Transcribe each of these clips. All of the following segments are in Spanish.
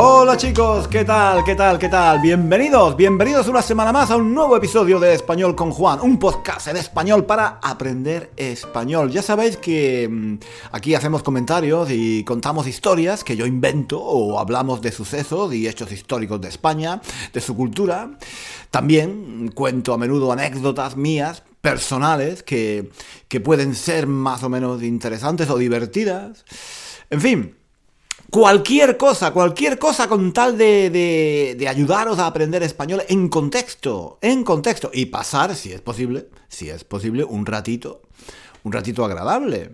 Hola chicos, ¿qué tal? ¿Qué tal? ¿Qué tal? Bienvenidos, bienvenidos una semana más a un nuevo episodio de Español con Juan, un podcast en español para aprender español. Ya sabéis que mm, aquí hacemos comentarios y contamos historias que yo invento o hablamos de sucesos y hechos históricos de España, de su cultura. También cuento a menudo anécdotas mías personales que, que pueden ser más o menos interesantes o divertidas. En fin, Cualquier cosa, cualquier cosa con tal de, de, ayudaros a aprender español en contexto, en contexto. Y pasar, si es posible, si es posible, un ratito, un ratito agradable.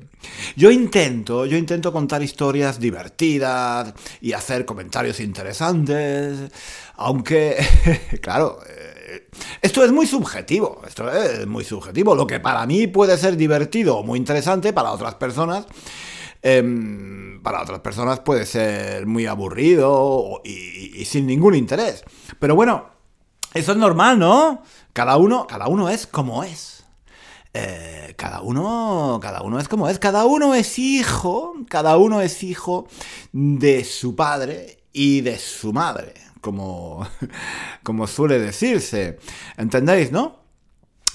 Yo intento, yo intento contar historias divertidas y hacer comentarios interesantes, aunque, claro, eh, esto es muy subjetivo, esto es muy subjetivo. Lo que para mí puede ser divertido o muy interesante, para otras personas Em, para otras personas puede ser muy aburrido y, sin ningún interés. Pero bueno, eso es normal, ¿no? Cada uno, cada uno es como es. Eh, cada uno, cada uno es como es. Cada uno es hijo, cada uno es hijo de su padre y de su madre, como, como suele decirse. ¿Entendéis, no?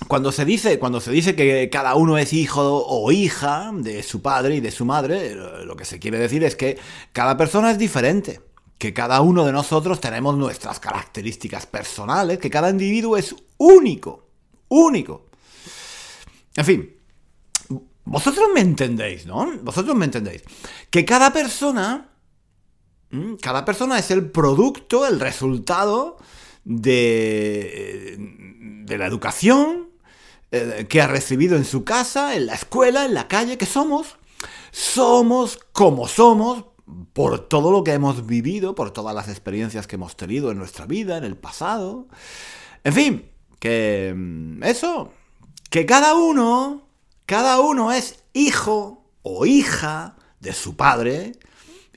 Cuando se dice, cuando se dice que cada uno es hijo o hija de su padre y de su madre, lo que se quiere decir es que cada persona es diferente, que cada uno de nosotros tenemos nuestras características personales, que cada individuo es único, único. En fin, vosotros me entendéis, ¿no? Vosotros me entendéis. Que cada persona, cada persona es el producto, el resultado de, la educación, eh, que ha recibido en su casa, en la escuela, en la calle, que somos. Somos como somos por todo lo que hemos vivido, por todas las experiencias que hemos tenido en nuestra vida, en el pasado. En fin, que mm, eso, que cada uno, cada uno es hijo o hija de su padre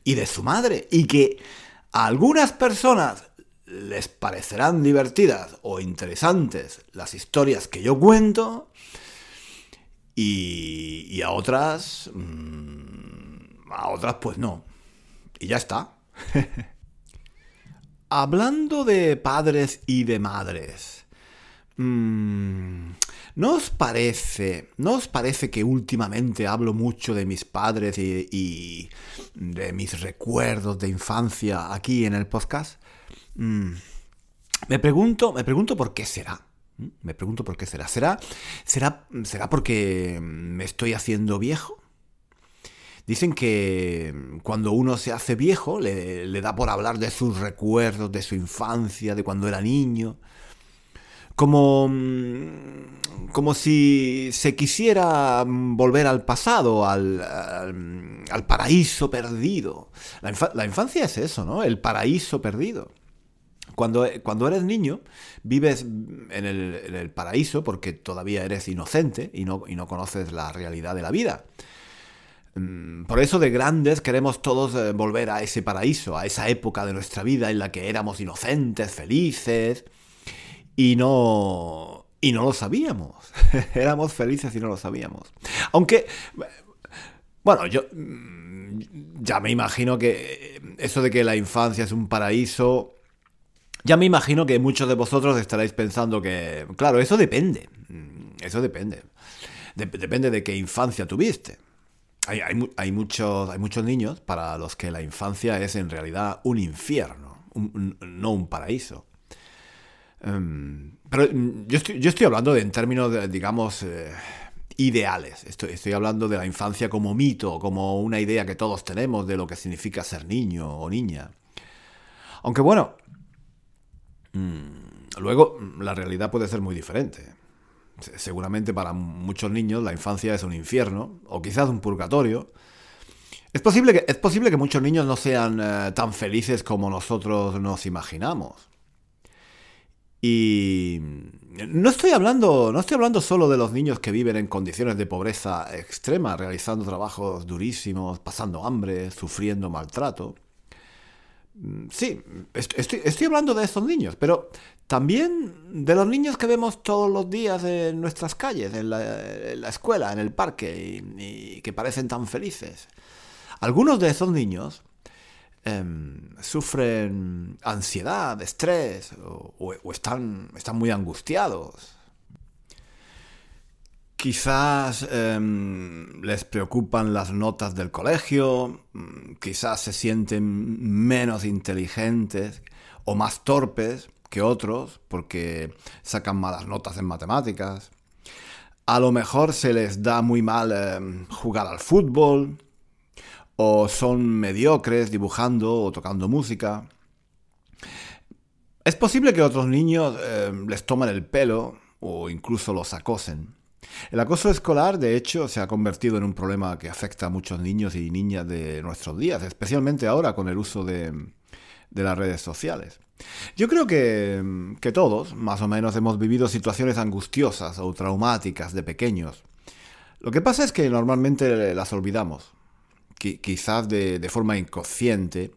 y de su madre. Y que algunas personas les parecerán divertidas o interesantes las historias que yo cuento y, a otras... Mm, a otras pues no. Y ya está. Hablando de padres y de madres. Mm, ¿No os parece, no os parece que últimamente hablo mucho de mis padres y, de mis recuerdos de infancia aquí en el podcast? Mm. Me pregunto, me pregunto por qué será. ¿Mm? Me pregunto por qué será. ¿Será, será, será porque me estoy haciendo viejo? Dicen que cuando uno se hace viejo le, da por hablar de sus recuerdos, de su infancia, de cuando era niño. Como, mm, como si se quisiera volver al pasado, al, al, paraíso perdido. La infancia es eso, ¿no? El paraíso perdido. Cuando, cuando, eres niño, vives en el, paraíso porque todavía eres inocente y no, y no, conoces la realidad de la vida. Mm, por eso de grandes queremos todos eh, volver a ese paraíso, a esa época de nuestra vida en la que éramos inocentes, felices y no, y no lo sabíamos. éramos felices y no lo sabíamos. Aunque, bueno, yo mm, ya me imagino que eso de que la infancia es un paraíso ya me imagino que muchos de vosotros estaréis pensando que, claro, eso depende. Mm, eso depende. depende de qué infancia tuviste. Hay, muchos, hay muchos niños para los que la infancia es en realidad un infierno, no un paraíso. Em, pero mm, yo estoy, yo estoy, hablando de, en términos, digamos, eh, ideales. Estoy, hablando de la infancia como mito, como una idea que todos tenemos de lo que significa ser niño o niña. Aunque bueno, luego la realidad puede ser muy diferente. Seguramente para muchos niños la infancia es un infierno, o quizás un purgatorio. Es posible que, es posible que muchos niños no sean eh, tan felices como nosotros nos imaginamos. Y no estoy hablando, no estoy hablando solo de los niños que viven en condiciones de pobreza extrema, realizando trabajos durísimos, pasando hambre, sufriendo maltrato. Mm, sí, estoy, hablando de esos niños, pero también de los niños que vemos todos los días en nuestras calles, en la, escuela, en el parque, y que parecen tan felices. Algunos de esos niños Em, sufren ansiedad, estrés o, están, están, muy angustiados. Quizás em, les preocupan las notas del colegio, mm, quizás se sienten menos inteligentes o más torpes que otros porque sacan malas notas en matemáticas. A lo mejor se les da muy mal em, jugar al fútbol, o son mediocres dibujando o tocando música. Es posible que otros niños eh, les tomen el pelo o incluso los acosen. El acoso escolar, de hecho, se ha convertido en un problema que afecta a muchos niños y niñas de nuestros días, especialmente ahora con el uso de, las redes sociales. Yo creo que, todos, más o menos, hemos vivido situaciones angustiosas o traumáticas de pequeños. Lo que pasa es que normalmente las olvidamos quizás de, forma inconsciente.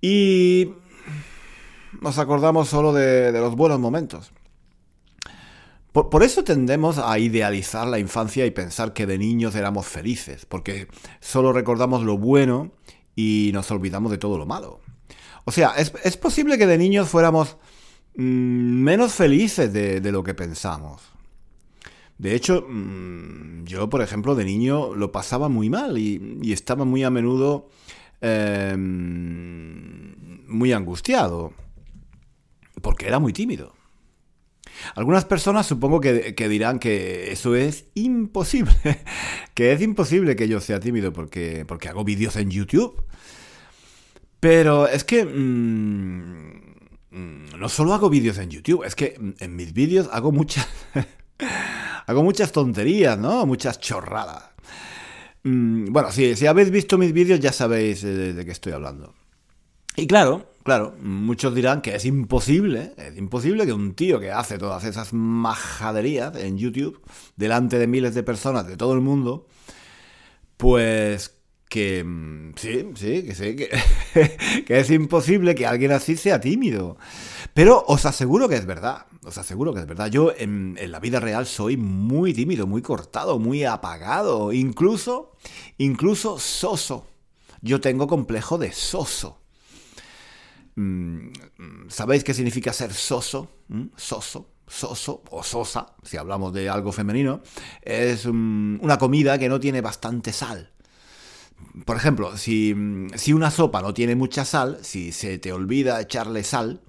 Y nos acordamos solo de, los buenos momentos. Por, eso tendemos a idealizar la infancia y pensar que de niños éramos felices, porque solo recordamos lo bueno y nos olvidamos de todo lo malo. O sea, es, posible que de niños fuéramos mm, menos felices de, lo que pensamos. De hecho, mm, yo, por ejemplo, de niño lo pasaba muy mal y, estaba muy a menudo em, muy angustiado, porque era muy tímido. Algunas personas supongo que, dirán que eso es imposible, que es imposible que yo sea tímido porque, porque hago vídeos en YouTube. Pero es que... Mm, mm, no solo hago vídeos en YouTube, es que en mis vídeos hago muchas... Hago muchas tonterías, ¿no? Muchas chorradas. Mm, bueno, si, si habéis visto mis vídeos ya sabéis de, qué estoy hablando. Y claro, claro, muchos dirán que es imposible, es imposible que un tío que hace todas esas majaderías en YouTube, delante de miles de personas de todo el mundo, pues que mm, sí, sí, que sí, que, que, es imposible que alguien así sea tímido. Pero os aseguro que es verdad, os aseguro que es verdad. Yo en, la vida real soy muy tímido, muy cortado, muy apagado, incluso, incluso soso. Yo tengo complejo de soso. Mm, ¿Sabéis qué significa ser soso? ¿Mm? Soso soso o sosa, si hablamos de algo femenino, es una comida que no tiene bastante sal por ejemplo, si, una sopa no tiene mucha sal, si se te olvida echarle sal,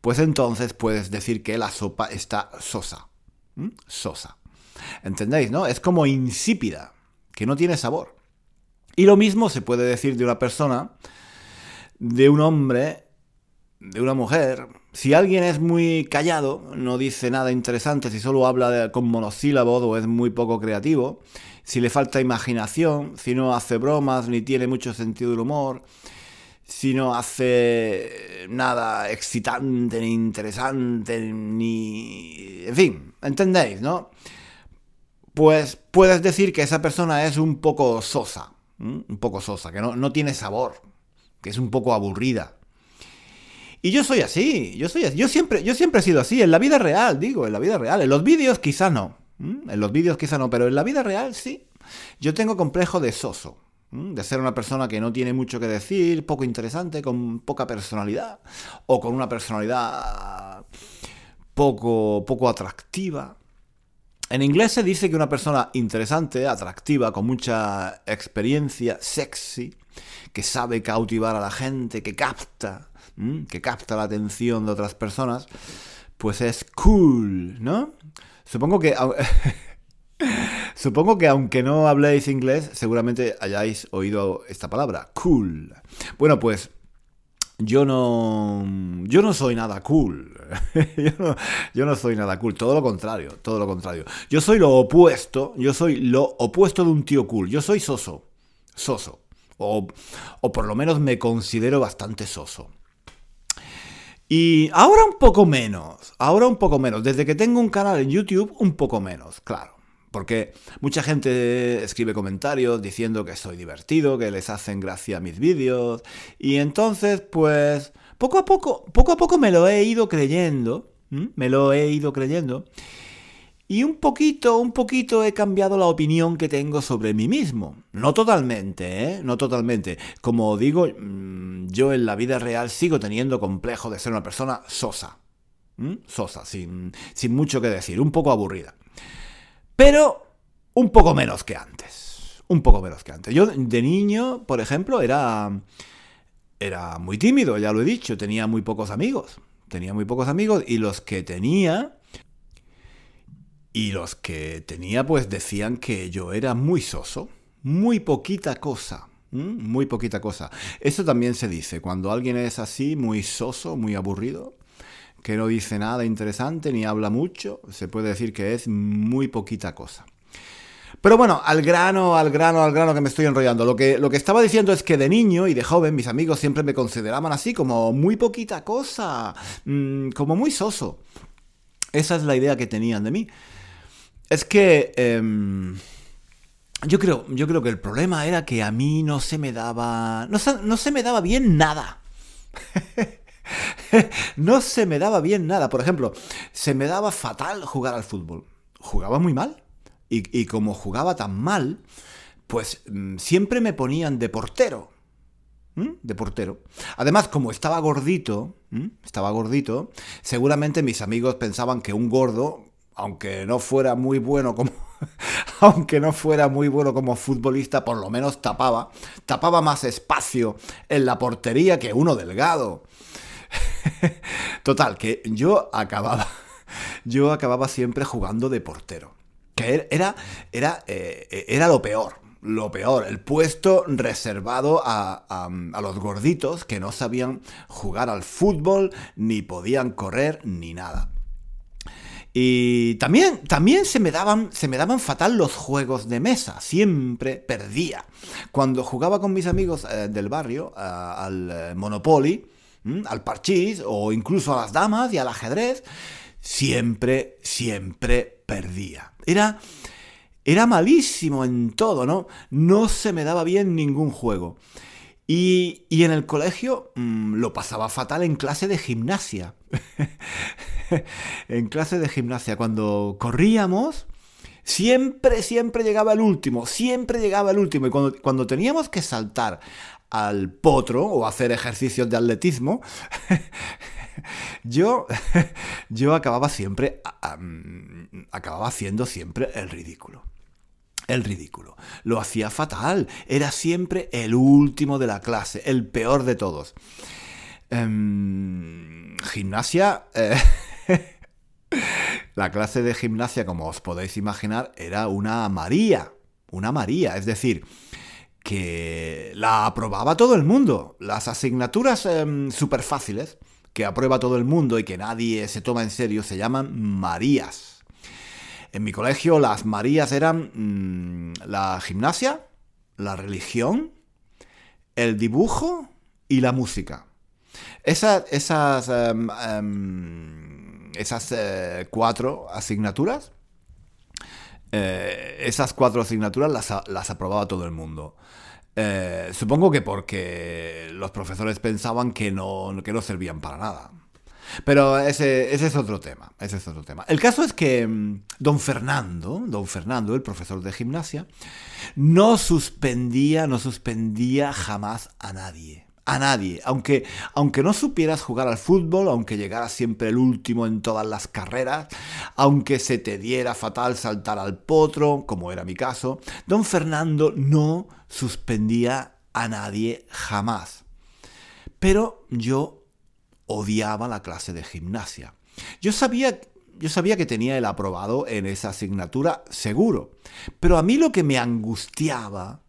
pues entonces puedes decir que la sopa está sosa. Sosa. ¿Entendéis, no? Es como insípida, que no tiene sabor. Y lo mismo se puede decir de una persona, de un hombre, de una mujer. Si alguien es muy callado, no dice nada interesante, si solo habla con monosílabos o es muy poco creativo, si le falta imaginación, si no hace bromas ni tiene mucho sentido del humor, si no hace nada excitante ni interesante ni... En fin, ¿entendéis, no? Pues puedes decir que esa persona es un poco sosa, un poco sosa, que no, no tiene sabor, que es un poco aburrida. Y yo soy así, yo soy así. Yo siempre, yo siempre he sido así, en la vida real, digo, en la vida real. En los vídeos quizá no. En los vídeos quizá no, pero en la vida real sí. Yo tengo complejo de soso, de ser una persona que no tiene mucho que decir, poco interesante, con poca personalidad, o con una personalidad poco, poco atractiva. En inglés se dice que una persona interesante, atractiva, con mucha experiencia, sexy, que sabe cautivar a la gente, que capta, que capta la atención de otras personas, pues es cool, ¿no? Supongo que... Supongo que aunque no habléis inglés, seguramente hayáis oído esta palabra, cool. Bueno, pues yo no, yo no soy nada cool. yo, no, soy nada cool. Todo lo contrario, todo lo contrario. Yo soy lo opuesto. Yo soy lo opuesto de un tío cool. Yo soy soso. Soso. O, o por lo menos me considero bastante soso. Y ahora un poco menos. Ahora un poco menos. Desde que tengo un canal en YouTube, un poco menos, claro. Porque mucha gente escribe comentarios diciendo que soy divertido, que les hacen gracia mis vídeos. Y entonces, pues, poco a poco, poco a poco me lo he ido creyendo. Me lo he ido creyendo. Y un poquito, un poquito he cambiado la opinión que tengo sobre mí mismo. No totalmente, ¿eh? No totalmente. Como digo, mm, yo en la vida real sigo teniendo complejo de ser una persona sosa. Sosa, sin, sin mucho que decir, un poco aburrida pero un poco menos que antes. Un poco menos que antes. Yo de niño, por ejemplo, era, era muy tímido, ya lo he dicho, tenía muy pocos amigos. Tenía muy pocos amigos y los que tenía... Y los que tenía pues decían que yo era muy soso, muy poquita cosa, muy poquita cosa. Eso también se dice, cuando alguien es así, muy soso, muy aburrido, que no dice nada interesante ni habla mucho, se puede decir que es muy poquita cosa. Pero bueno, al grano, al grano, al grano que me estoy enrollando. Lo que, lo que estaba diciendo es que de niño y de joven mis amigos siempre me consideraban así, como muy poquita cosa, mm, como muy soso. Esa es la idea que tenían de mí. Es que... Em, yo creo, yo creo que el problema era que a mí no se me daba... No, no se me daba bien nada. no se me daba bien nada. Por ejemplo, se me daba fatal jugar al fútbol. Jugaba muy mal. Y, como jugaba tan mal, pues mm, siempre me ponían de portero. De portero. Además, como estaba gordito, estaba gordito, seguramente mis amigos pensaban que un gordo, aunque no fuera muy bueno como. aunque no fuera muy bueno como futbolista, por lo menos tapaba. Tapaba más espacio en la portería que uno delgado. Total, que yo acababa, yo acababa siempre jugando de portero. Que er, era, era, eh, era lo peor, lo peor, el puesto reservado a, a, los gorditos que no sabían jugar al fútbol, ni podían correr, ni nada. Y también, también se, me daban, se me daban fatal los juegos de mesa, siempre perdía. Cuando jugaba con mis amigos eh, del barrio eh, al Monopoly, al parchís o incluso a las damas y al ajedrez, siempre, siempre perdía. Era, era malísimo en todo, ¿no? No se me daba bien ningún juego. Y, en el colegio mm, lo pasaba fatal en clase de gimnasia. en clase de gimnasia, cuando corríamos, siempre, siempre llegaba el último, siempre llegaba el último. Y cuando, cuando teníamos que saltar al potro o hacer ejercicios de atletismo, yo, yo acababa siempre, acababa haciendo siempre el ridículo. El ridículo. Lo hacía fatal. Era siempre el último de la clase, el peor de todos. Em, gimnasia. Eh, la clase de gimnasia, como os podéis imaginar, era una María. Una María. Es decir, que la aprobaba todo el mundo. Las asignaturas em, súper fáciles, que aprueba todo el mundo y que nadie se toma en serio, se llaman Marías. En mi colegio las Marías eran mm, la gimnasia, la religión, el dibujo y la música. Esas, em, em, esas eh, cuatro asignaturas eh, esas cuatro asignaturas las, aprobaba todo el mundo. Eh, supongo que porque los profesores pensaban que no, que no servían para nada. Pero ese, ese, es otro tema, ese es otro tema. El caso es que mm, don Fernando, don Fernando, el profesor de gimnasia, no suspendía, no suspendía jamás a nadie a nadie. Aunque, aunque no supieras jugar al fútbol, aunque llegaras siempre el último en todas las carreras, aunque se te diera fatal saltar al potro, como era mi caso, don Fernando no suspendía a nadie jamás. Pero yo odiaba la clase de gimnasia. Yo sabía yo sabía que tenía el aprobado en esa asignatura seguro. Pero a mí lo que me angustiaba,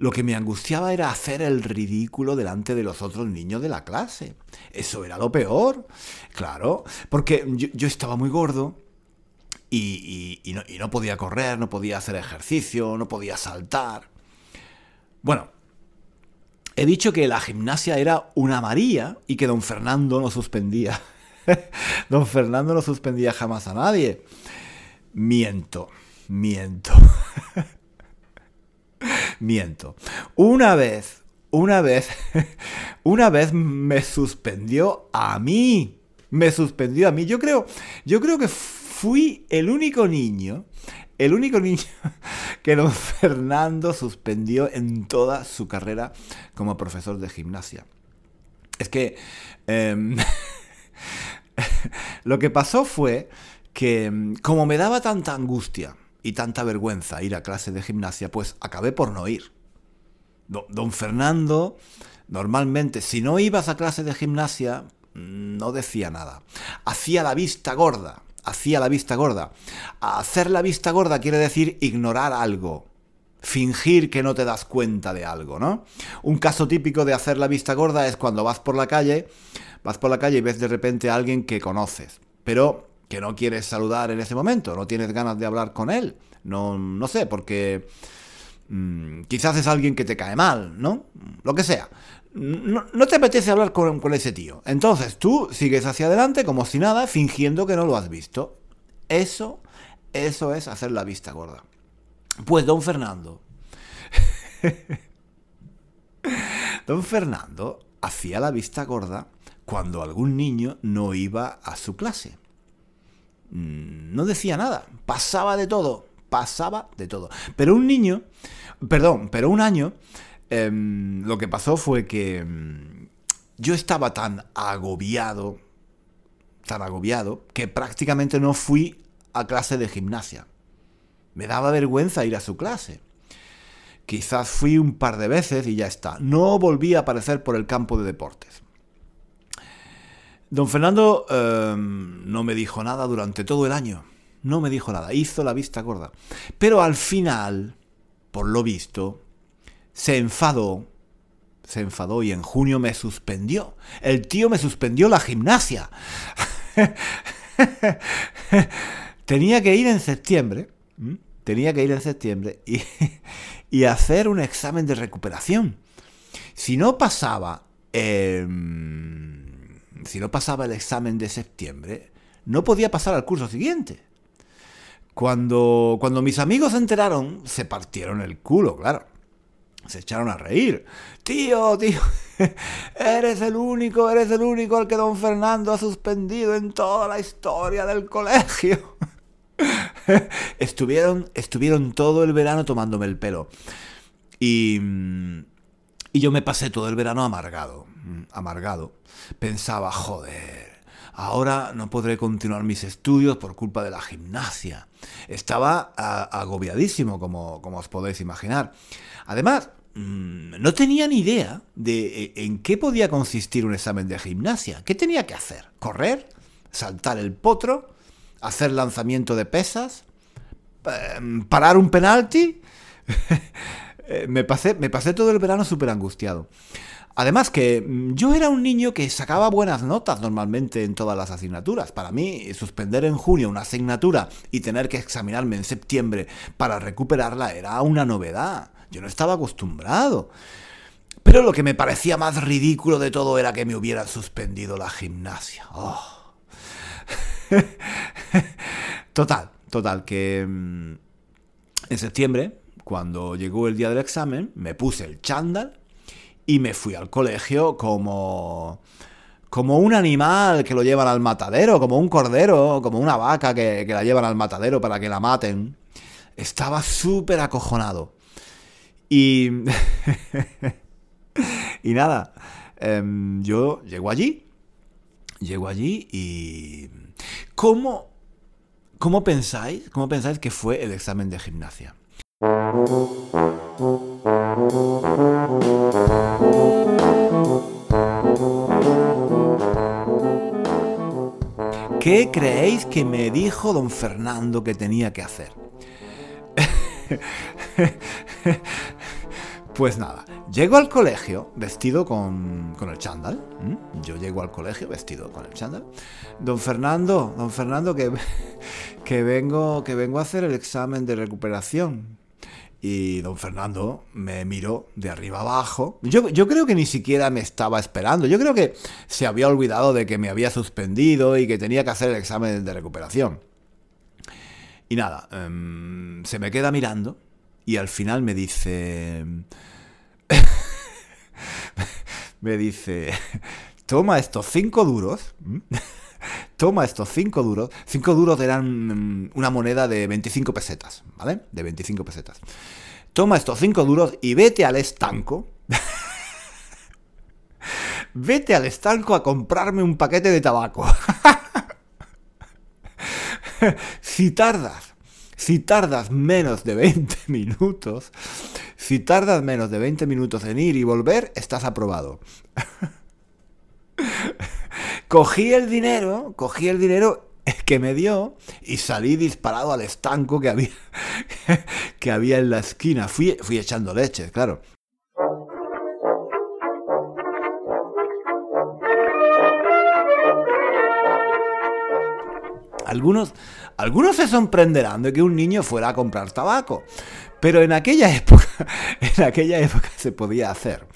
lo que me angustiaba era hacer el ridículo delante de los otros niños de la clase. Eso era lo peor, claro, porque yo, estaba muy gordo y, no, podía correr, no podía hacer ejercicio, no podía saltar. Bueno, he dicho que la gimnasia era una María y que don Fernando no suspendía. don Fernando no suspendía jamás a nadie. Miento, miento. miento. Una vez, una vez, una vez me suspendió a mí. Me suspendió a mí. Yo creo, yo creo que fui el único niño el único niño que don Fernando suspendió en toda su carrera como profesor de gimnasia. Es que em, lo que pasó fue que em, como me daba tanta angustia y tanta vergüenza ir a clase de gimnasia, pues acabé por no ir. Don Fernando, normalmente, si no ibas a clase de gimnasia, no decía nada. Hacía la vista gorda hacía la vista gorda. Hacer la vista gorda quiere decir ignorar algo, fingir que no te das cuenta de algo, ¿no? Un caso típico de hacer la vista gorda es cuando vas por la calle, vas por la calle y ves de repente a alguien que conoces, pero que no quieres saludar en ese momento, no tienes ganas de hablar con él, no, no sé, porque mm, quizás es alguien que te cae mal, ¿no? Lo que sea no, te apetece hablar con, ese tío. Entonces tú sigues hacia adelante como si nada, fingiendo que no lo has visto. Eso, eso es hacer la vista gorda. Pues don Fernando. don Fernando hacía la vista gorda cuando algún niño no iba a su clase. Mm, no decía nada, pasaba de todo, pasaba de todo. Pero un niño, perdón, pero un año Em, lo que pasó fue que em, yo estaba tan agobiado, tan agobiado, que prácticamente no fui a clase de gimnasia. Me daba vergüenza ir a su clase. Quizás fui un par de veces y ya está. No volví a aparecer por el campo de deportes. Don Fernando em, no me dijo nada durante todo el año. No me dijo nada. Hizo la vista gorda. Pero al final, por lo visto, se enfadó, se enfadó y en junio me suspendió. El tío me suspendió la gimnasia. tenía que ir en septiembre, tenía que ir en septiembre y, y, hacer un examen de recuperación. Si no pasaba, em, si no pasaba el examen de septiembre, no podía pasar al curso siguiente. Cuando, cuando mis amigos se enteraron, se partieron el culo, claro se echaron a reír. Tío, tío, eres el único, eres el único al que don Fernando ha suspendido en toda la historia del colegio. estuvieron, estuvieron todo el verano tomándome el pelo. Y, y yo me pasé todo el verano amargado, amargado. Pensaba, joder, ahora no podré continuar mis estudios por culpa de la gimnasia. Estaba agobiadísimo, como, como os podéis imaginar. Además, mm, no tenía ni idea de eh, en qué podía consistir un examen de gimnasia. ¿Qué tenía que hacer? ¿Correr? ¿Saltar el potro? ¿Hacer lanzamiento de pesas? Em, ¿Parar un penalti? Eh, me, pasé, me pasé todo el verano súper angustiado. Además que mm, yo era un niño que sacaba buenas notas normalmente en todas las asignaturas. Para mí, suspender en junio una asignatura y tener que examinarme en septiembre para recuperarla era una novedad. Yo no estaba acostumbrado. Pero lo que me parecía más ridículo de todo era que me hubieran suspendido la gimnasia. Oh. total, total, que mm, en septiembre, cuando llegó el día del examen, me puse el chándal y me fui al colegio como como un animal que lo llevan al matadero, como un cordero, como una vaca que, la llevan al matadero para que la maten. Estaba súper acojonado. Y. y nada. Em, yo llego allí. Llego allí y. ¿Cómo. ¿Cómo pensáis? ¿Cómo pensáis que fue el examen de gimnasia? ¿Qué ¿qué creéis que me dijo don Fernando que tenía que hacer? Pues nada, llego al colegio vestido con, el chándal. Yo llego al colegio vestido con el chándal. Don Fernando, don Fernando, que, que, vengo, que vengo a hacer el examen de recuperación. Y don Fernando me miró de arriba abajo. Yo, yo, creo que ni siquiera me estaba esperando. Yo creo que se había olvidado de que me había suspendido y que tenía que hacer el examen de recuperación. Y nada, em, se me queda mirando y al final me dice... me dice, toma estos cinco duros. Toma estos cinco duros. Cinco duros eran mm, una moneda de 25 pesetas, ¿vale? De 25 pesetas. Toma estos cinco duros y vete al estanco. vete al estanco a comprarme un paquete de tabaco. si tardas, si tardas menos de 20 minutos, si tardas menos de 20 minutos en ir y volver, estás aprobado. Cogí el dinero, cogí el dinero que me dio y salí disparado al estanco que había, que había en la esquina. Fui, fui echando leche, claro. Algunos, algunos se sorprenderán de que un niño fuera a comprar tabaco, pero en aquella época, en aquella época se podía hacer.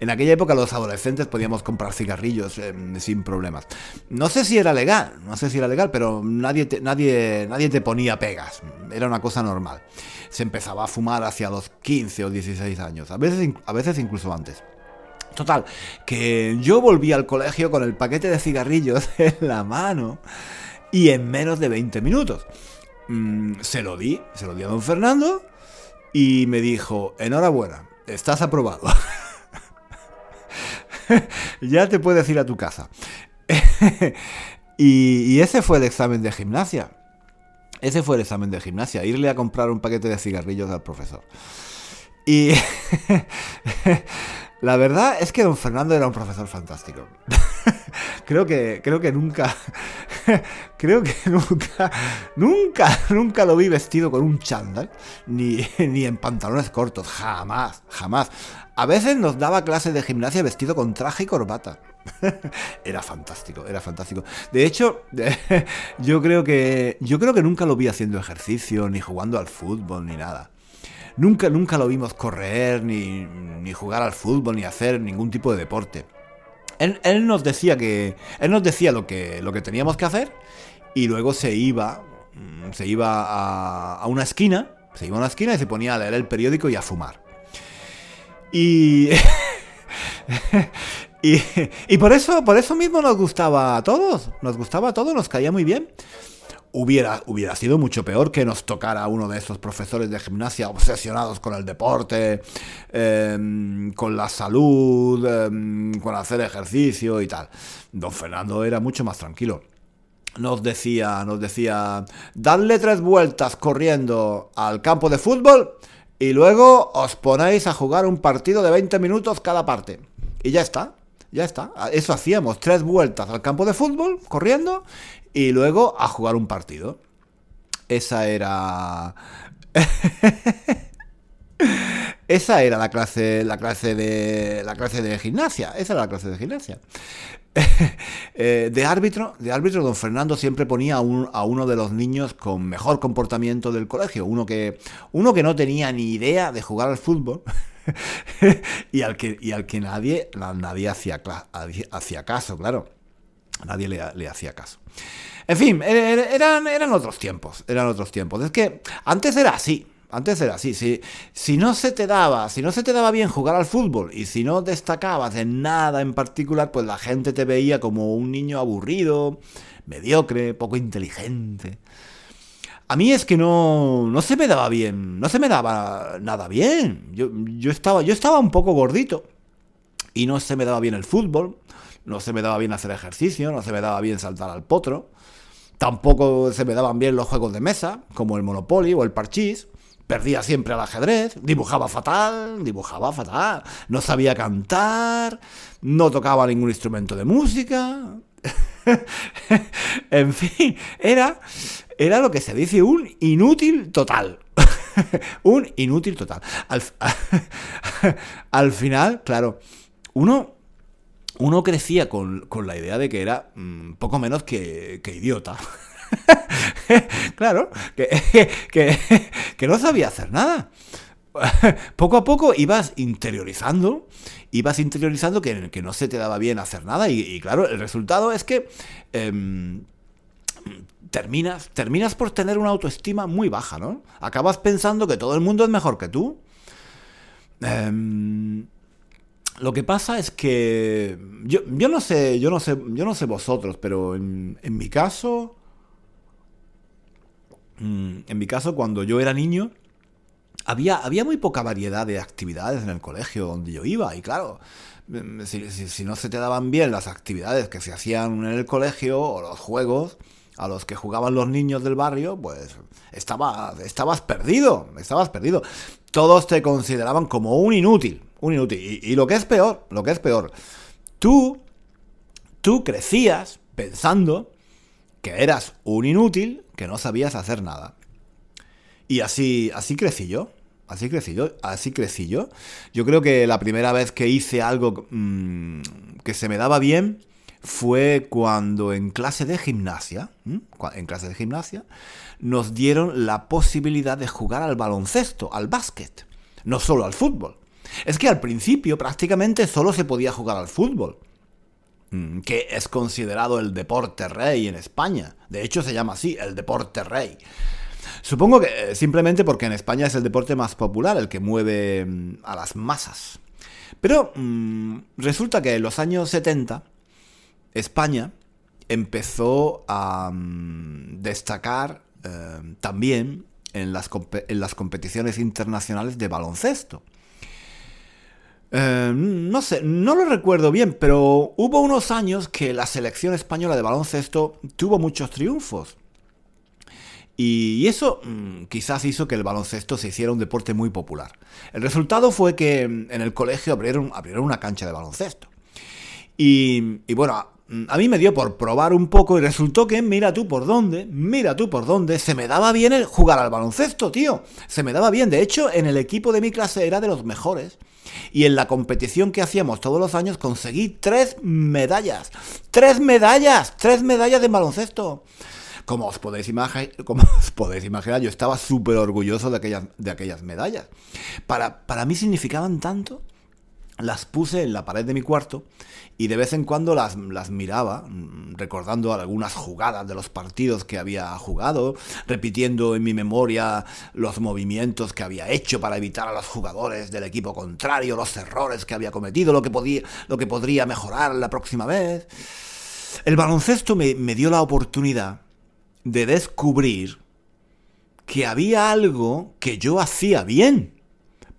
En aquella época los adolescentes podíamos comprar cigarrillos em, sin problemas. No sé si era legal, no sé si era legal, pero nadie te, nadie, nadie te ponía pegas. Era una cosa normal. Se empezaba a fumar hacia los 15 o 16 años, a veces, a veces incluso antes. Total, que yo volví al colegio con el paquete de cigarrillos en la mano y en menos de 20 minutos. Mm, se lo di, se lo di a don Fernando y me dijo, enhorabuena, estás aprobado. ya te puedes ir a tu casa. y, ese fue el examen de gimnasia. Ese fue el examen de gimnasia, irle a comprar un paquete de cigarrillos al profesor. Y la verdad es que don Fernando era un profesor fantástico. creo que creo que nunca creo que nunca nunca nunca lo vi vestido con un chándal ni, ni en pantalones cortos, jamás, jamás. A veces nos daba clases de gimnasia vestido con traje y corbata. era fantástico, era fantástico. De hecho, yo creo que yo creo que nunca lo vi haciendo ejercicio ni jugando al fútbol ni nada. Nunca, nunca lo vimos correr, ni, ni jugar al fútbol, ni hacer ningún tipo de deporte. Él, nos decía que. Él nos decía lo que, lo que teníamos que hacer. Y luego se iba. Mm, se iba a, a una esquina. Se iba a una esquina y se ponía a leer el periódico y a fumar. Y. y, y, por eso, por eso mismo nos gustaba a todos. Nos gustaba a todos, nos caía muy bien hubiera, hubiera sido mucho peor que nos tocara uno de esos profesores de gimnasia obsesionados con el deporte, em, con la salud, em, con hacer ejercicio y tal. Don Fernando era mucho más tranquilo. Nos decía, nos decía, dadle tres vueltas corriendo al campo de fútbol y luego os ponéis a jugar un partido de 20 minutos cada parte. Y ya está, ya está. Eso hacíamos, tres vueltas al campo de fútbol, corriendo, y luego a jugar un partido. Esa era... Esa era la clase, la clase de la clase de gimnasia. Esa era la clase de gimnasia. Eh, de árbitro, de árbitro, don Fernando siempre ponía a, a, uno de los niños con mejor comportamiento del colegio, uno que, uno que no tenía ni idea de jugar al fútbol y al que, y al que nadie, nadie hacía, hacía caso, claro. Nadie le, hacía caso. En fin, er, er, eran, eran otros tiempos, eran otros tiempos. Es que antes era así, antes era así, si, si no se te daba, si no se te daba bien jugar al fútbol y si no destacabas en nada en particular, pues la gente te veía como un niño aburrido, mediocre, poco inteligente. A mí es que no, no se me daba bien, no se me daba nada bien. Yo, yo, estaba, yo estaba un poco gordito y no se me daba bien el fútbol no se me daba bien hacer ejercicio, no se me daba bien saltar al potro, tampoco se me daban bien los juegos de mesa, como el Monopoly o el Parchís, perdía siempre al ajedrez, dibujaba fatal, dibujaba fatal, no sabía cantar, no tocaba ningún instrumento de música, en fin, era, era lo que se dice un inútil total. un inútil total. Al, final, claro, uno, uno crecía con, la idea de que era mm, poco menos que, idiota. claro, que, que, no sabía hacer nada. poco a poco ibas interiorizando, ibas interiorizando que, no se te daba bien hacer nada y, claro, el resultado es que em, terminas, terminas por tener una autoestima muy baja, ¿no? Acabas pensando que todo el mundo es mejor que tú. Em, lo que pasa es que yo, no sé, yo no sé, yo no sé vosotros, pero en, mi caso, mm, en mi caso cuando yo era niño había, había muy poca variedad de actividades en el colegio donde yo iba y claro, si no se te daban bien las actividades que se hacían en el colegio o los juegos, a los que jugaban los niños del barrio, pues estaba, estabas perdido, estabas perdido. Todos te consideraban como un inútil, un inútil. Y, lo que es peor, lo que es peor, tú, tú crecías pensando que eras un inútil, que no sabías hacer nada. Y así, así crecí yo. Así crecí yo, así crecí yo. Yo creo que la primera vez que hice algo mm, que se me daba bien, fue cuando en clase de gimnasia, en clase de gimnasia, nos dieron la posibilidad de jugar al baloncesto, al básquet, no solo al fútbol. Es que al principio prácticamente solo se podía jugar al fútbol, que es considerado el deporte rey en España. De hecho se llama así, el deporte rey. Supongo que eh, simplemente porque en España es el deporte más popular, el que mueve mm, a las masas. Pero mm, resulta que en los años 70 España empezó a mm, destacar eh, también en las, competiciones internacionales de baloncesto. Eh, no sé, no lo recuerdo bien, pero hubo unos años que la selección española de baloncesto tuvo muchos triunfos. Y eso mm, quizás hizo que el baloncesto se hiciera un deporte muy popular. El resultado fue que mm, en el colegio abrieron, abrieron una cancha de baloncesto. Y, y bueno, Mm, a mí me dio por probar un poco y resultó que, mira tú por dónde, mira tú por dónde, se me daba bien el jugar al baloncesto, tío. Se me daba bien. De hecho, en el equipo de mi clase era de los mejores. Y en la competición que hacíamos todos los años conseguí tres medallas. ¡Tres medallas! ¡Tres medallas de baloncesto! Como os podéis, imaginar, os podéis imaginar, yo estaba súper orgulloso de aquellas, de aquellas medallas. Para, para mí significaban tanto las puse en la pared de mi cuarto y de vez en cuando las, las, miraba, mm, recordando algunas jugadas de los partidos que había jugado, repitiendo en mi memoria los movimientos que había hecho para evitar a los jugadores del equipo contrario, los errores que había cometido, lo que, podía, lo que podría mejorar la próxima vez. El baloncesto me, me dio la oportunidad de descubrir que había algo que yo hacía bien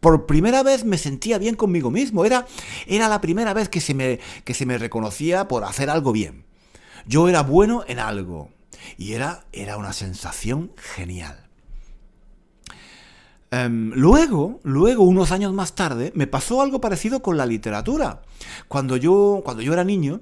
por primera vez me sentía bien conmigo mismo. Era, era la primera vez que se, me, que se me reconocía por hacer algo bien. Yo era bueno en algo. Y era, era una sensación genial. Em, luego, luego, unos años más tarde, me pasó algo parecido con la literatura. Cuando yo, cuando yo era niño,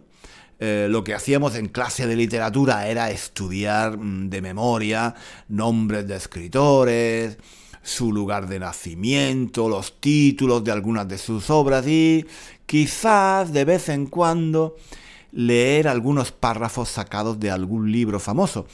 eh, lo que hacíamos en clase de literatura era estudiar mm, de memoria nombres de escritores, su lugar de nacimiento, los títulos de algunas de sus obras y quizás de vez en cuando leer algunos párrafos sacados de algún libro famoso.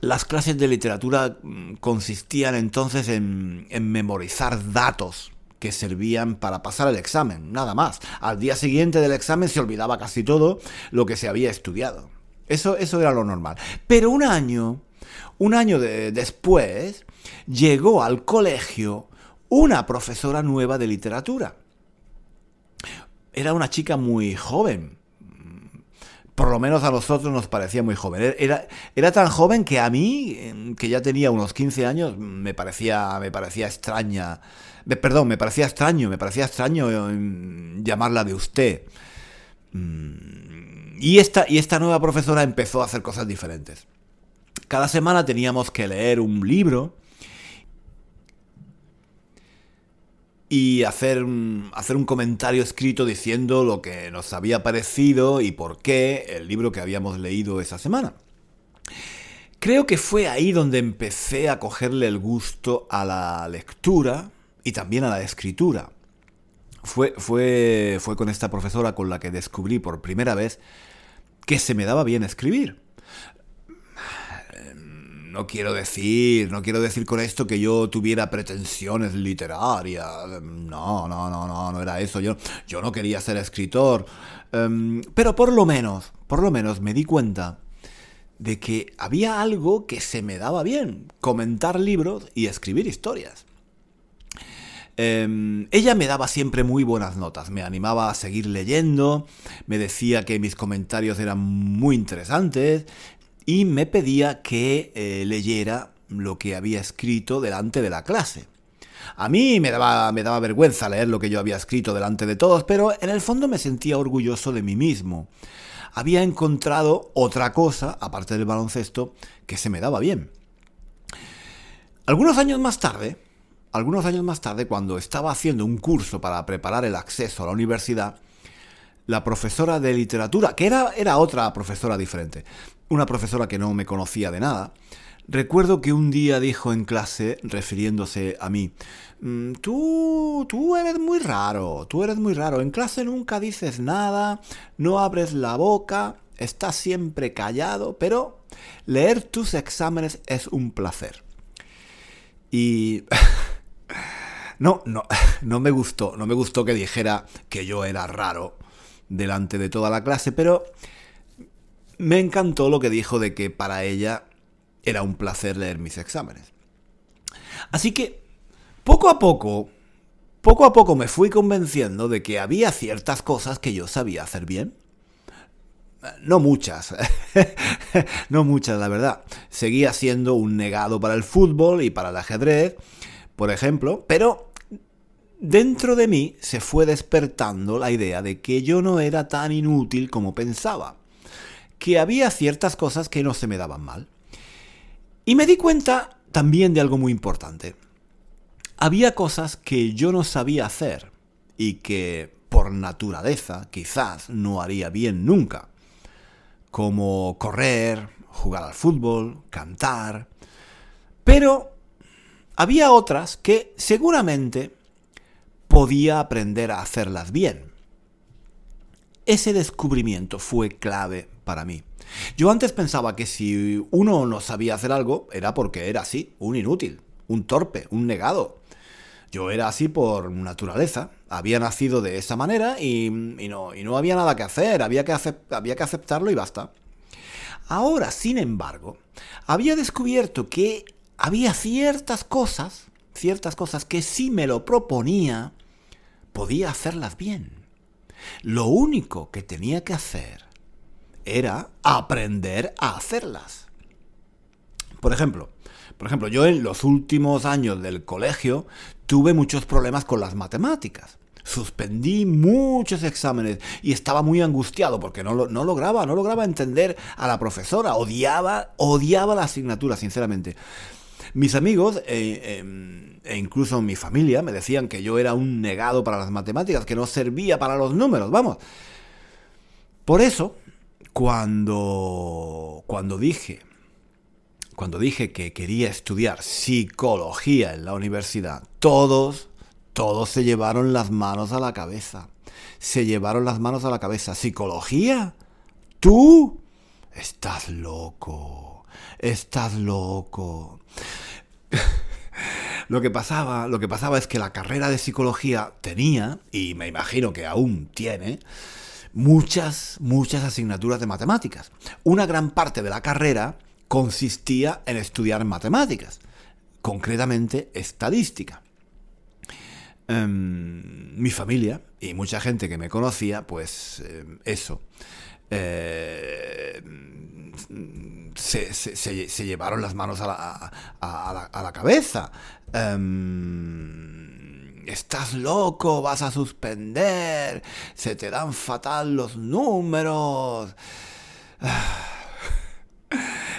Las clases de literatura mm, consistían entonces en, memorizar datos que servían para pasar el examen, nada más. Al día siguiente del examen se olvidaba casi todo lo que se había estudiado. Eso, eso era lo normal. Pero un año, un año después, llegó al colegio una profesora nueva de literatura. Era una chica muy joven. Por lo menos a nosotros nos parecía muy joven. Era, era tan joven que a mí, que ya tenía unos 15 años, me parecía, me parecía extraña. Perdón, me parecía extraño, me parecía extraño mm, llamarla de usted. Mm, y esta, y esta nueva profesora empezó a hacer cosas diferentes. Cada semana teníamos que leer un libro y hacer, hacer un comentario escrito diciendo lo que nos había parecido y por qué el libro que habíamos leído esa semana. Creo que fue ahí donde empecé a cogerle el gusto a la lectura y también a la escritura. Fue, fue, fue con esta profesora con la que descubrí por primera vez que se me daba bien escribir no quiero decir, no quiero decir con esto que yo tuviera pretensiones literarias. No, no, no, no, no era eso. Yo, yo no quería ser escritor. Em, pero por lo menos, por lo menos me di cuenta de que había algo que se me daba bien, comentar libros y escribir historias. Em, ella me daba siempre muy buenas notas, me animaba a seguir leyendo, me decía que mis comentarios eran muy interesantes, y me pedía que eh, leyera lo que había escrito delante de la clase. A mí me daba, me daba vergüenza leer lo que yo había escrito delante de todos, pero en el fondo me sentía orgulloso de mí mismo. Había encontrado otra cosa, aparte del baloncesto, que se me daba bien. Algunos años más tarde, algunos años más tarde, cuando estaba haciendo un curso para preparar el acceso a la universidad, la profesora de literatura, que era, era otra profesora diferente, una profesora que no me conocía de nada, recuerdo que un día dijo en clase, refiriéndose a mí, mm, tú, tú eres muy raro, tú eres muy raro, en clase nunca dices nada, no abres la boca, estás siempre callado, pero leer tus exámenes es un placer. Y... no, no, no me gustó, no me gustó que dijera que yo era raro delante de toda la clase, pero me encantó lo que dijo de que para ella era un placer leer mis exámenes. Así que, poco a poco, poco a poco me fui convenciendo de que había ciertas cosas que yo sabía hacer bien. No muchas, no muchas, la verdad. Seguía siendo un negado para el fútbol y para el ajedrez, por ejemplo, pero dentro de mí se fue despertando la idea de que yo no era tan inútil como pensaba que había ciertas cosas que no se me daban mal. Y me di cuenta también de algo muy importante. Había cosas que yo no sabía hacer y que por naturaleza quizás no haría bien nunca. Como correr, jugar al fútbol, cantar. Pero había otras que seguramente podía aprender a hacerlas bien. Ese descubrimiento fue clave para mí. Yo antes pensaba que si uno no sabía hacer algo era porque era así, un inútil, un torpe, un negado. Yo era así por naturaleza, había nacido de esa manera y, no, y no, había nada que hacer, había que, había que aceptarlo y basta. Ahora, sin embargo, había descubierto que había ciertas cosas, ciertas cosas que si me lo proponía, podía hacerlas bien. Lo único que tenía que hacer era aprender a hacerlas. Por ejemplo, por ejemplo, yo en los últimos años del colegio tuve muchos problemas con las matemáticas. Suspendí muchos exámenes y estaba muy angustiado porque no, no lograba, no lograba entender a la profesora. Odiaba, odiaba la asignatura, sinceramente. Mis amigos eh, em, e incluso mi familia me decían que yo era un negado para las matemáticas, que no servía para los números, vamos. Por eso, cuando, cuando dije, cuando dije que quería estudiar psicología en la universidad, todos, todos se llevaron las manos a la cabeza. Se llevaron las manos a la cabeza. ¿Psicología? ¿Tú? Estás loco. Estás loco. Lo que pasaba, lo que pasaba es que la carrera de psicología tenía, y me imagino que aún tiene, muchas, muchas asignaturas de matemáticas. Una gran parte de la carrera consistía en estudiar matemáticas, concretamente estadística. Em, mi familia y mucha gente que me conocía, pues em, eso. Eh, se, llevaron las manos a la, cabeza. Em, estás loco, vas a suspender, se te dan fatal los números.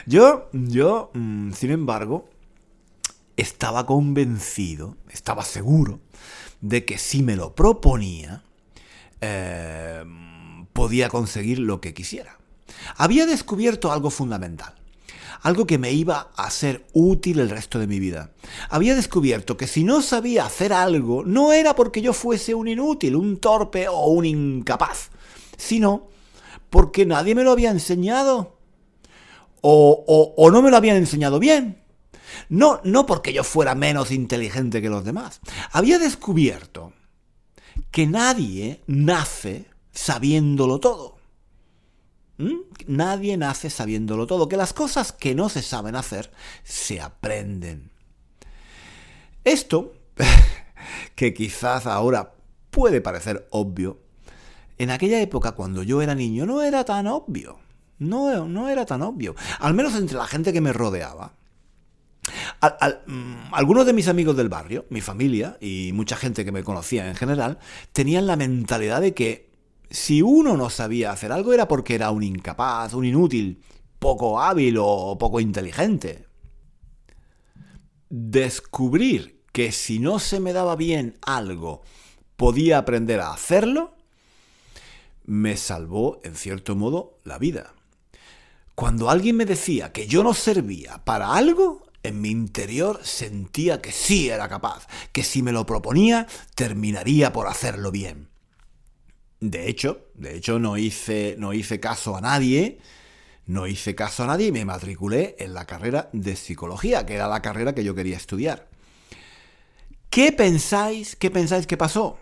Yo, yo, mm, sin embargo, estaba convencido, estaba seguro de que si me lo proponía, eh, podía conseguir lo que quisiera. Había descubierto algo fundamental, algo que me iba a ser útil el resto de mi vida. Había descubierto que si no sabía hacer algo, no era porque yo fuese un inútil, un torpe o un incapaz, sino porque nadie me lo había enseñado. O, o, no me lo habían enseñado bien. No, no porque yo fuera menos inteligente que los demás. Había descubierto que nadie nace sabiéndolo todo. ¿Mm? Nadie nace sabiéndolo todo, que las cosas que no se saben hacer se aprenden. Esto, que quizás ahora puede parecer obvio, en aquella época cuando yo era niño no era tan obvio. No, no era tan obvio. Al menos entre la gente que me rodeaba. Mm, algunos de mis amigos del barrio, mi familia y mucha gente que me conocía en general, tenían la mentalidad de que si uno no sabía hacer algo era porque era un incapaz, un inútil, poco hábil o poco inteligente. Descubrir que si no se me daba bien algo, podía aprender a hacerlo, me salvó, en cierto modo, la vida. Cuando alguien me decía que yo no servía para algo, en mi interior sentía que sí era capaz, que si me lo proponía, terminaría por hacerlo bien. De hecho, de hecho no hice, no hice caso a nadie, no hice caso a nadie y me matriculé en la carrera de psicología, que era la carrera que yo quería estudiar. ¿Qué pensáis, qué pensáis que pasó?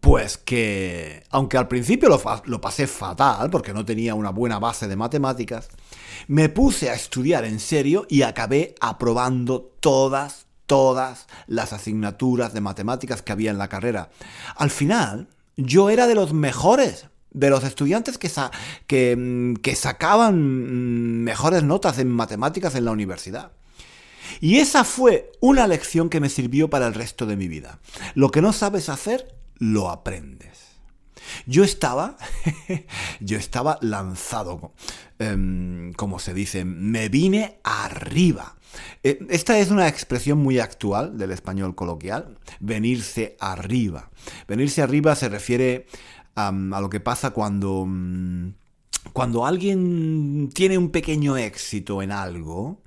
Pues que, aunque al principio lo, lo, pasé fatal, porque no tenía una buena base de matemáticas, me puse a estudiar en serio y acabé aprobando todas, todas las asignaturas de matemáticas que había en la carrera. Al final, yo era de los mejores, de los estudiantes que, que, mm, que sacaban mm, mejores notas en matemáticas en la universidad. Y esa fue una lección que me sirvió para el resto de mi vida. Lo que no sabes hacer, lo aprendes. Yo estaba, yo estaba lanzado, em, como se dice, me vine arriba. Eh, esta es una expresión muy actual del español coloquial, venirse arriba. Venirse arriba se refiere a lo que pasa cuando, mm, cuando alguien tiene un pequeño éxito en algo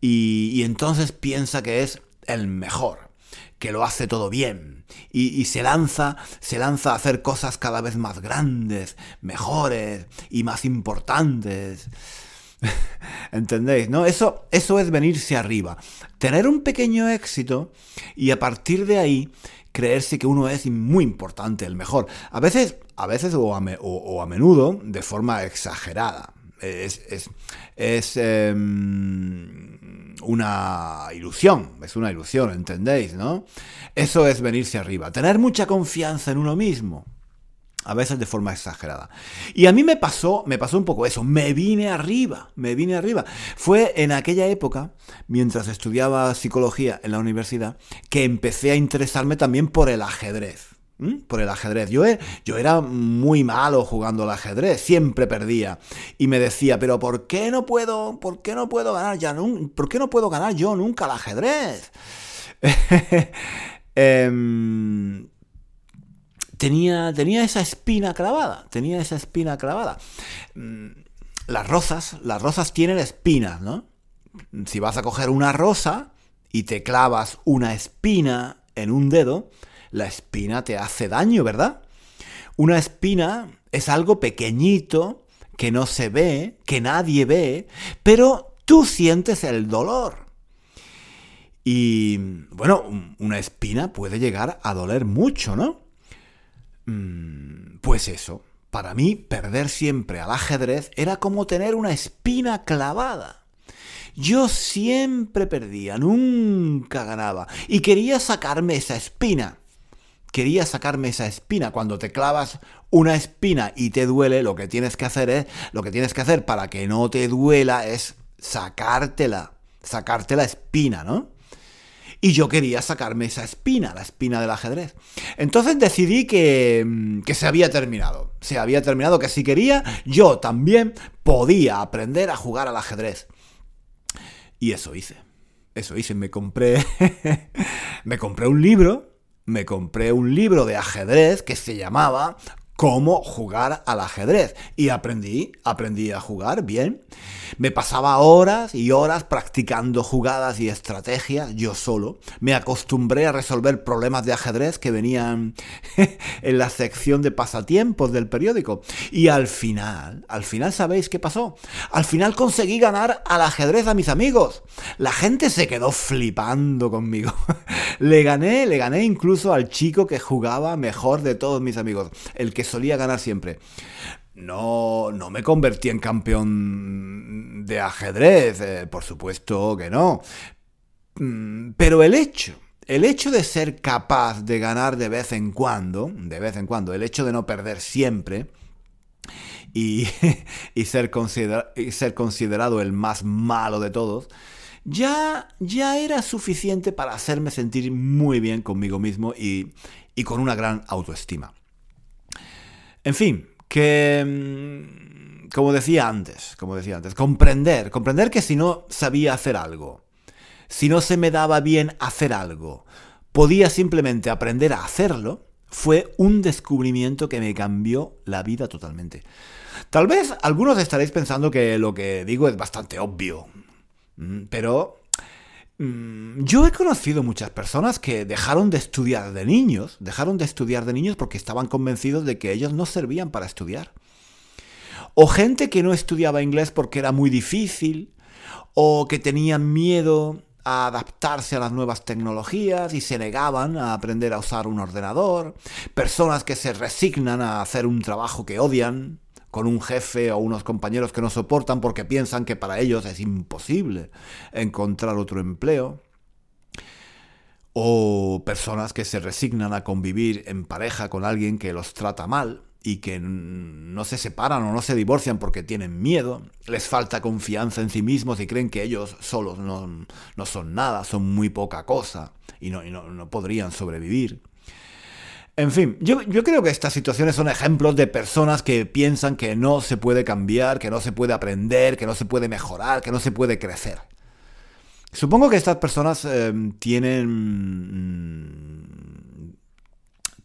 y entonces piensa que es el mejor que lo hace todo bien y, se lanza, se lanza a hacer cosas cada vez más grandes, mejores y más importantes. ¿Entendéis? ¿No? Eso, eso es venirse arriba. Tener un pequeño éxito y a partir de ahí creerse que uno es muy importante, el mejor. A veces, a veces o a, menudo de forma exagerada. Es, es, em, una ilusión, es una ilusión, ¿entendéis? ¿no? Eso es venirse arriba, tener mucha confianza en uno mismo, a veces de forma exagerada. Y a mí me pasó, me pasó un poco eso, me vine arriba, me vine arriba. Fue en aquella época, mientras estudiaba psicología en la universidad, que empecé a interesarme también por el ajedrez. ¿Mm? por el ajedrez. Yo, yo era muy malo jugando al ajedrez, siempre perdía. Y me decía, pero ¿por qué no puedo, por qué no puedo ganar ya ¿Por qué no puedo ganar yo nunca al ajedrez? Em, tenía, tenía esa espina clavada, tenía esa espina clavada. Mm, las rosas, las rosas tienen espinas, ¿no? Si vas a coger una rosa y te clavas una espina en un dedo, la espina te hace daño, ¿verdad? Una espina es algo pequeñito, que no se ve, que nadie ve, pero tú sientes el dolor. Y bueno, una espina puede llegar a doler mucho, ¿no? Mm, pues eso, para mí perder siempre al ajedrez era como tener una espina clavada. Yo siempre perdía, nunca ganaba, y quería sacarme esa espina quería sacarme esa espina. Cuando te clavas una espina y te duele, lo que tienes que hacer es, lo que tienes que hacer para que no te duela es sacártela, sacarte la espina, ¿no? Y yo quería sacarme esa espina, la espina del ajedrez. Entonces decidí que, mm, que se había terminado. Se había terminado que si quería, yo también podía aprender a jugar al ajedrez. Y eso hice. eso hice, me compré, me compré un libro, me compré un libro de ajedrez que se llamaba cómo jugar al ajedrez. Y aprendí, aprendí a jugar bien. Me pasaba horas y horas practicando jugadas y estrategias yo solo. Me acostumbré a resolver problemas de ajedrez que venían en la sección de pasatiempos del periódico. Y al final, al final, ¿sabéis qué pasó? Al final conseguí ganar al ajedrez a mis amigos. La gente se quedó flipando conmigo. le gané, le gané incluso al chico que jugaba mejor de todos mis amigos. El que solía ganar siempre. No, no me convertí en campeón de ajedrez, eh, por supuesto que no. Mm, pero el hecho, el hecho de ser capaz de ganar de vez en cuando, de vez en cuando, el hecho de no perder siempre, y, y, ser, ser, considerado el más malo de todos, ya, ya era suficiente para hacerme sentir muy bien conmigo mismo y, y con una gran autoestima. En fin, que mm, como decía antes, como decía antes, comprender, comprender que si no sabía hacer algo, si no se me daba bien hacer algo, podía simplemente aprender a hacerlo, fue un descubrimiento que me cambió la vida totalmente. Tal vez algunos estaréis pensando que lo que digo es bastante obvio, mm, pero yo he conocido muchas personas que dejaron de estudiar de niños, dejaron de estudiar de niños porque estaban convencidos de que ellos no servían para estudiar. O gente que no estudiaba inglés porque era muy difícil, o que tenían miedo a adaptarse a las nuevas tecnologías y se negaban a aprender a usar un ordenador, personas que se resignan a hacer un trabajo que odian, con un jefe o unos compañeros que no soportan porque piensan que para ellos es imposible encontrar otro empleo. O personas que se resignan a convivir en pareja con alguien que los trata mal y que no se separan o no se divorcian porque tienen miedo, les falta confianza en sí mismos y creen que ellos solos no, son nada, son muy poca cosa y no, y no podrían sobrevivir. En fin, yo, creo que estas situaciones son ejemplos de personas que piensan que no se puede cambiar, que no se puede aprender, que no se puede mejorar, que no se puede crecer. Supongo que estas personas eh, tienen,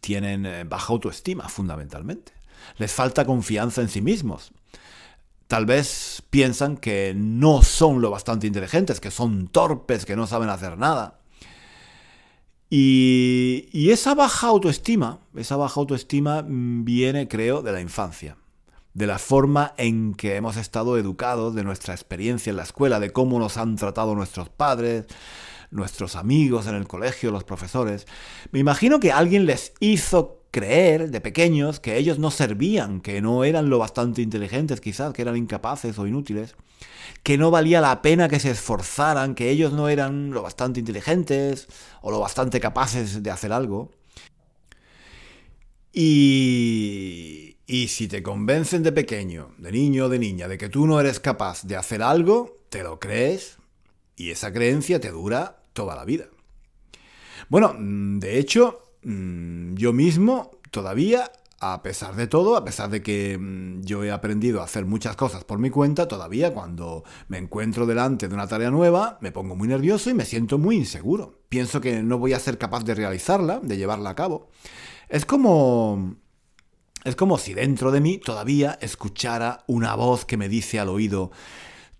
tienen eh, baja autoestima, fundamentalmente. Les falta confianza en sí mismos. Tal vez piensan que no son lo bastante inteligentes, que son torpes, que no saben hacer nada. Y, esa baja autoestima, esa baja autoestima viene, creo, de la infancia, de la forma en que hemos estado educados, de nuestra experiencia en la escuela, de cómo nos han tratado nuestros padres, nuestros amigos en el colegio, los profesores. Me imagino que alguien les hizo creer de pequeños que ellos no servían, que no eran lo bastante inteligentes quizás, que eran incapaces o inútiles que no valía la pena que se esforzaran, que ellos no eran lo bastante inteligentes o lo bastante capaces de hacer algo. Y, y si te convencen de pequeño, de niño o de niña, de que tú no eres capaz de hacer algo, te lo crees y esa creencia te dura toda la vida. Bueno, de hecho, mm, yo mismo todavía a pesar de todo, a pesar de que mm, yo he aprendido a hacer muchas cosas por mi cuenta, todavía cuando me encuentro delante de una tarea nueva, me pongo muy nervioso y me siento muy inseguro. Pienso que no voy a ser capaz de realizarla, de llevarla a cabo. Es como... Es como si dentro de mí todavía escuchara una voz que me dice al oído,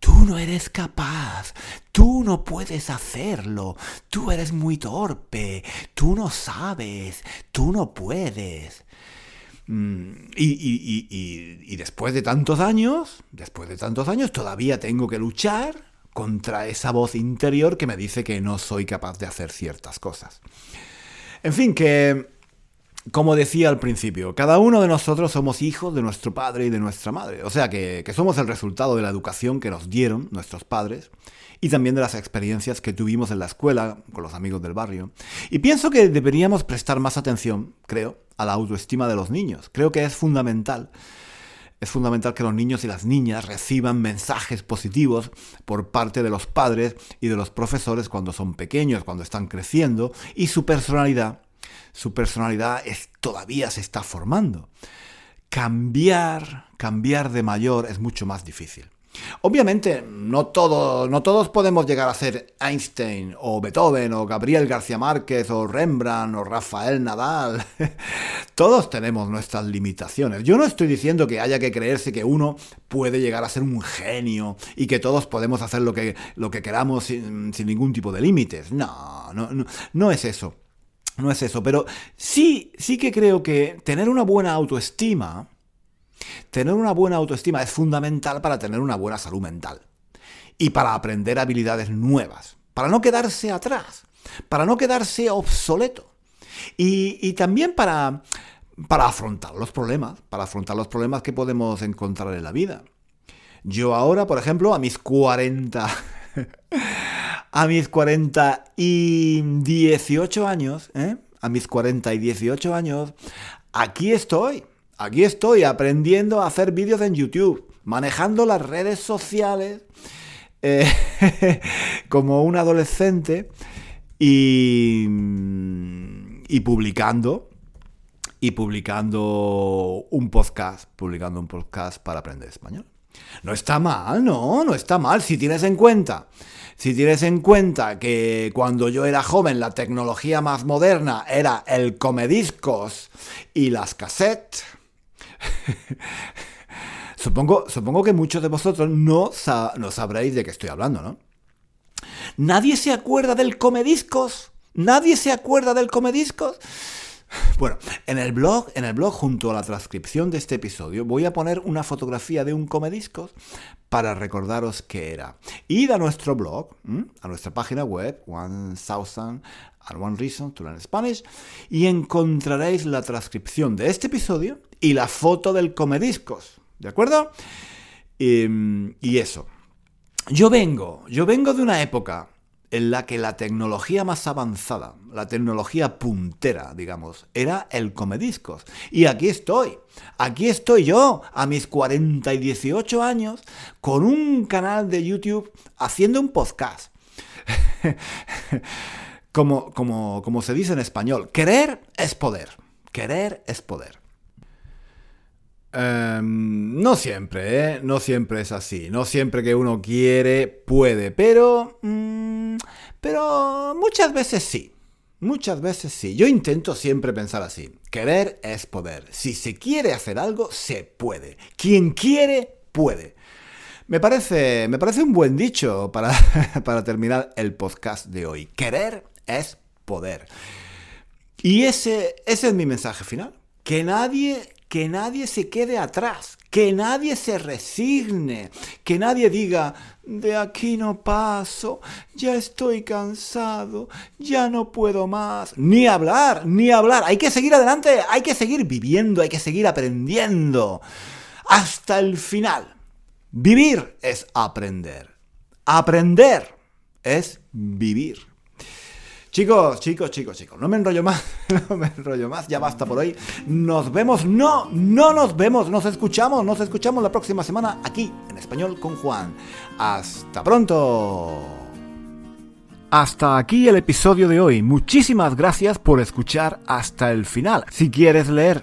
Tú no eres capaz, tú no puedes hacerlo, tú eres muy torpe, tú no sabes, tú no puedes. Mm, y, después de tantos años, después de tantos años, todavía tengo que luchar contra esa voz interior que me dice que no soy capaz de hacer ciertas cosas. En fin, que, como decía al principio, cada uno de nosotros somos hijos de nuestro padre y de nuestra madre. O sea, que, que somos el resultado de la educación que nos dieron nuestros padres y también de las experiencias que tuvimos en la escuela con los amigos del barrio. Y pienso que deberíamos prestar más atención, creo, a la autoestima de los niños. Creo que es fundamental. Es fundamental que los niños y las niñas reciban mensajes positivos por parte de los padres y de los profesores cuando son pequeños, cuando están creciendo, y su personalidad, su personalidad todavía se está formando. Cambiar, cambiar de mayor es mucho más difícil. Obviamente, no, no todos podemos llegar a ser Einstein o Beethoven o Gabriel García Márquez o Rembrandt o Rafael Nadal. todos tenemos nuestras limitaciones. Yo no estoy diciendo que haya que creerse que uno puede llegar a ser un genio y que todos podemos hacer lo que, lo que queramos sin, sin ningún tipo de límites. No, no, no, no es eso. No es eso, pero sí, sí que creo que tener una buena autoestima Tener una buena autoestima es fundamental para tener una buena salud mental y para aprender habilidades nuevas, para no quedarse atrás, para no quedarse obsoleto y, también para, para afrontar los problemas, para afrontar los problemas que podemos encontrar en la vida. Yo ahora, por ejemplo, a mis 40... a mis 40 y 18 años, ¿eh? a mis 40 y 18 años, aquí estoy Aquí estoy aprendiendo a hacer vídeos en YouTube, manejando las redes sociales eh, como un adolescente y, y publicando y publicando un podcast, publicando un podcast para aprender español. No está mal, no, no está mal. Si tienes en cuenta, si tienes en cuenta que cuando yo era joven la tecnología más moderna era el comediscos y las cassettes, supongo, supongo que muchos de vosotros no, no sabréis de qué estoy hablando, ¿no? ¿Nadie se acuerda del comediscos? ¿Nadie se acuerda del comediscos? Bueno, en el blog, en el blog junto a la transcripción de este episodio voy a poner una fotografía de un comediscos para recordaros qué era. Id a nuestro blog, a nuestra página web, 1000 and One Reason to Learn Spanish, y encontraréis la transcripción de este episodio y la foto del comediscos, ¿de acuerdo? Y, y eso. Yo vengo, yo vengo de una época en la que la tecnología más avanzada, la tecnología puntera, digamos, era el comediscos. Y aquí estoy, aquí estoy yo, a mis 40 y 18 años, con un canal de YouTube haciendo un podcast. como, como, como se dice en español, querer es poder. Querer es poder. Em, no siempre, ¿eh? No siempre es así. No siempre que uno quiere, puede. Pero... Mm, pero muchas veces sí. Muchas veces sí. Yo intento siempre pensar así. Querer es poder. Si se quiere hacer algo, se puede. Quien quiere, puede. Me parece, me parece un buen dicho para, para terminar el podcast de hoy. Querer es poder. Y ese, ese es mi mensaje final. Que nadie que nadie se quede atrás, que nadie se resigne, que nadie diga, de aquí no paso, ya estoy cansado, ya no puedo más. Ni hablar, ni hablar. Hay que seguir adelante, hay que seguir viviendo, hay que seguir aprendiendo. Hasta el final. Vivir es aprender. Aprender es vivir. Chicos, chicos, chicos, chicos, no me enrollo más, no me enrollo más, ya basta por hoy. Nos vemos, no, no nos vemos, nos escuchamos, nos escuchamos la próxima semana aquí en Español con Juan. Hasta pronto. Hasta aquí el episodio de hoy. Muchísimas gracias por escuchar hasta el final. Si quieres leer